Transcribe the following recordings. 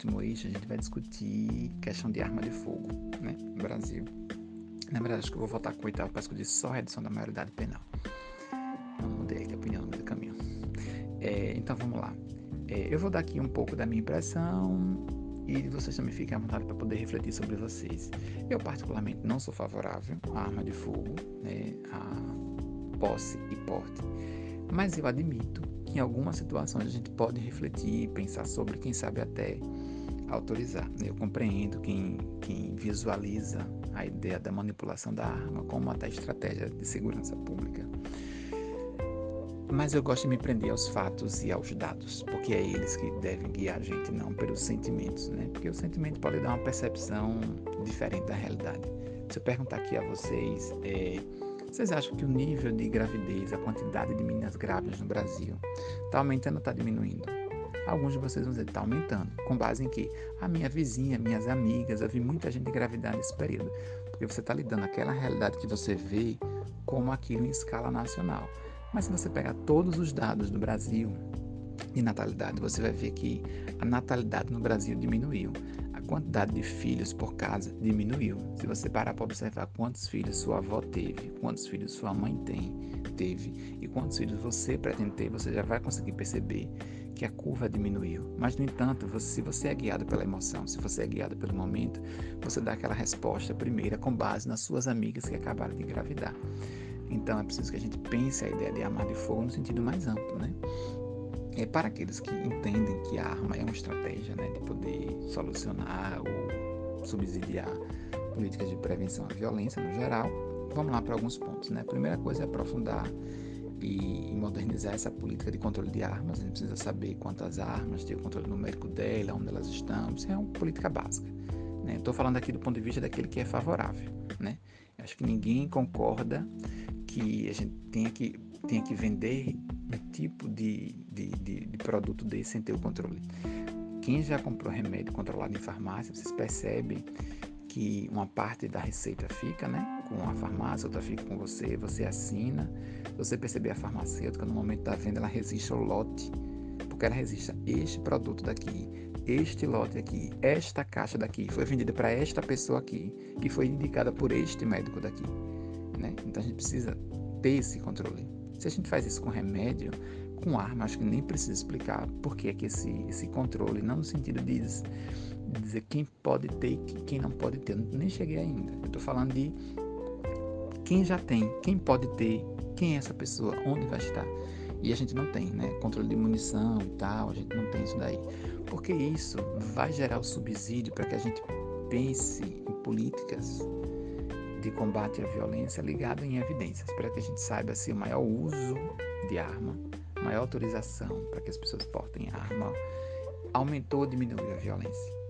último eixo, a gente vai discutir questão de arma de fogo né, no Brasil. Na verdade, acho que eu vou votar com o oitavo para discutir só a redução da maioridade penal. Não mudei a opinião no meio do caminho. É, então vamos lá. É, eu vou dar aqui um pouco da minha impressão e vocês também fiquem à vontade para poder refletir sobre vocês. Eu, particularmente, não sou favorável à arma de fogo, né, à posse e porte, mas eu admito que em algumas situações a gente pode refletir, pensar sobre, quem sabe até autorizar. Eu compreendo quem, quem visualiza a ideia da manipulação da arma como até estratégia de segurança pública. Mas eu gosto de me prender aos fatos e aos dados, porque é eles que devem guiar a gente, não pelos sentimentos, né? Porque o sentimento pode dar uma percepção diferente da realidade. Se eu perguntar aqui a vocês, é, vocês acham que o nível de gravidez, a quantidade de meninas grávidas no Brasil, está aumentando ou está diminuindo? Alguns de vocês vão dizer que está aumentando. Com base em que? A minha vizinha, minhas amigas, eu vi muita gente engravidar nesse período. Porque você está lidando aquela realidade que você vê como aquilo em escala nacional. Mas se você pegar todos os dados do Brasil de natalidade, você vai ver que a natalidade no Brasil diminuiu. A quantidade de filhos por casa diminuiu. Se você parar para observar quantos filhos sua avó teve, quantos filhos sua mãe tem, teve e quantos filhos você pretende ter, você já vai conseguir perceber que a curva diminuiu. Mas, no entanto, você, se você é guiado pela emoção, se você é guiado pelo momento, você dá aquela resposta primeira com base nas suas amigas que acabaram de engravidar. Então, é preciso que a gente pense a ideia de arma de fogo no sentido mais amplo, né? É para aqueles que entendem que a arma é uma estratégia né, de poder solucionar ou subsidiar políticas de prevenção à violência no geral, vamos lá para alguns pontos. Né? A primeira coisa é aprofundar e modernizar essa política de controle de armas. A gente precisa saber quantas armas, ter o controle numérico dela, onde elas estão. Isso é uma política básica. Né? Estou falando aqui do ponto de vista daquele que é favorável. Né? Acho que ninguém concorda que a gente tenha que, tenha que vender um tipo de, de, produto desse sem ter o controle. Quem já comprou remédio controlado em farmácia, vocês percebem que uma parte da receita fica, né? Com a farmácia, outra fica com você, você assina. Você perceber a farmacêutica, no momento da venda, ela resiste ao lote, porque ela resiste a este produto daqui, este lote aqui, esta caixa daqui, foi vendida para esta pessoa aqui, que foi indicada por este médico daqui, né? Então a gente precisa ter esse controle. Se a gente faz isso com remédio, com arma, acho que nem precisa explicar por que é que esse, esse controle, não no sentido de dizer quem pode ter e quem não pode ter. Nem cheguei ainda. Eu estou falando de quem já tem, quem pode ter, quem é essa pessoa, onde vai estar. E a gente não tem, né? Controle de munição e tal, a gente não tem isso daí. Porque isso vai gerar o subsídio para que a gente pense em políticas de combate à violência ligado em evidências, para que a gente saiba se o maior uso de arma, maior autorização para que as pessoas portem arma, aumentou ou diminuiu a violência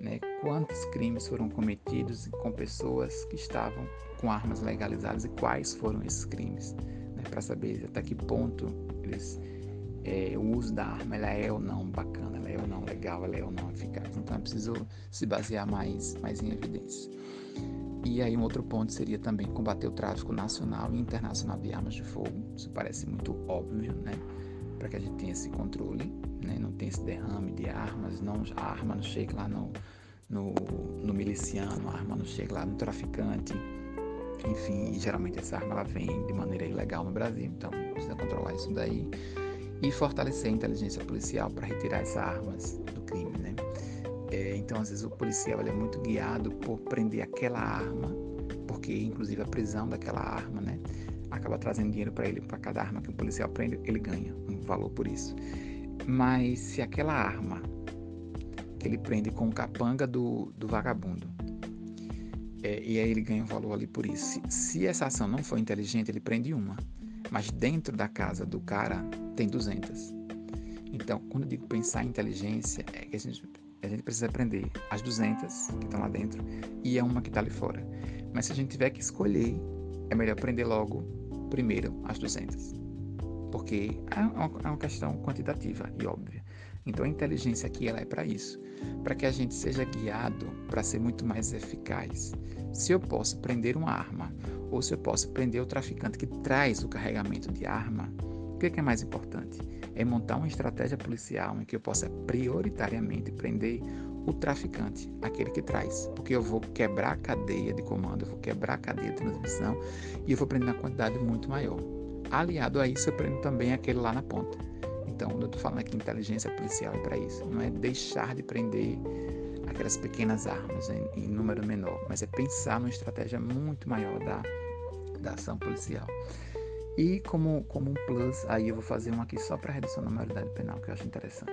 né, quantos crimes foram cometidos com pessoas que estavam com armas legalizadas e quais foram esses crimes, né, para saber até que ponto eles, é, o uso da arma ela é ou não bacana, ela é ou não legal, ela é ou não eficaz. Então é preciso se basear mais, mais em evidências. E aí um outro ponto seria também combater o tráfico nacional e internacional de armas de fogo. Isso parece muito óbvio, né? Para que a gente tenha esse controle né? não tem esse derrame de armas, não, a arma não chega lá no, no, no miliciano, a arma não chega lá no traficante. Enfim, geralmente essa arma ela vem de maneira ilegal no Brasil, então precisa controlar isso daí e fortalecer a inteligência policial para retirar essas armas do crime, né? É, então, às vezes o policial é muito guiado por prender aquela arma, porque inclusive a prisão daquela arma, né, acaba trazendo dinheiro para ele, para cada arma que o policial prende, ele ganha um valor por isso. Mas se aquela arma que ele prende com o capanga do, do vagabundo, é, e aí ele ganha um valor ali por isso. Se, se, essa ação não for inteligente, ele prende uma, mas dentro da casa do cara tem 200. Então, quando eu digo pensar em inteligência, é que a gente, a gente precisa aprender as 200 que estão lá dentro e a uma que está ali fora. Mas se a gente tiver que escolher, é melhor prender logo primeiro as 200 porque é uma, é uma questão quantitativa e óbvia. Então a inteligência aqui ela é para isso, para que a gente seja guiado para ser muito mais eficaz. Se eu posso prender uma arma ou se eu posso prender o traficante que traz o carregamento de arma, que é, que é mais importante? É montar uma estratégia policial em que eu possa prioritariamente prender o traficante, aquele que traz, porque eu vou quebrar a cadeia de comando, eu vou quebrar a cadeia de transmissão e eu vou prender uma quantidade muito maior. Aliado a isso, eu prendo também aquele lá na ponta. Então, eu estou falando aqui inteligência policial é para isso, não é deixar de prender aquelas pequenas armas em, em, número menor, mas é pensar numa estratégia muito maior da, da ação policial. E como, como um plus, aí eu vou fazer um aqui só para redução da maioridade penal, que eu acho interessante.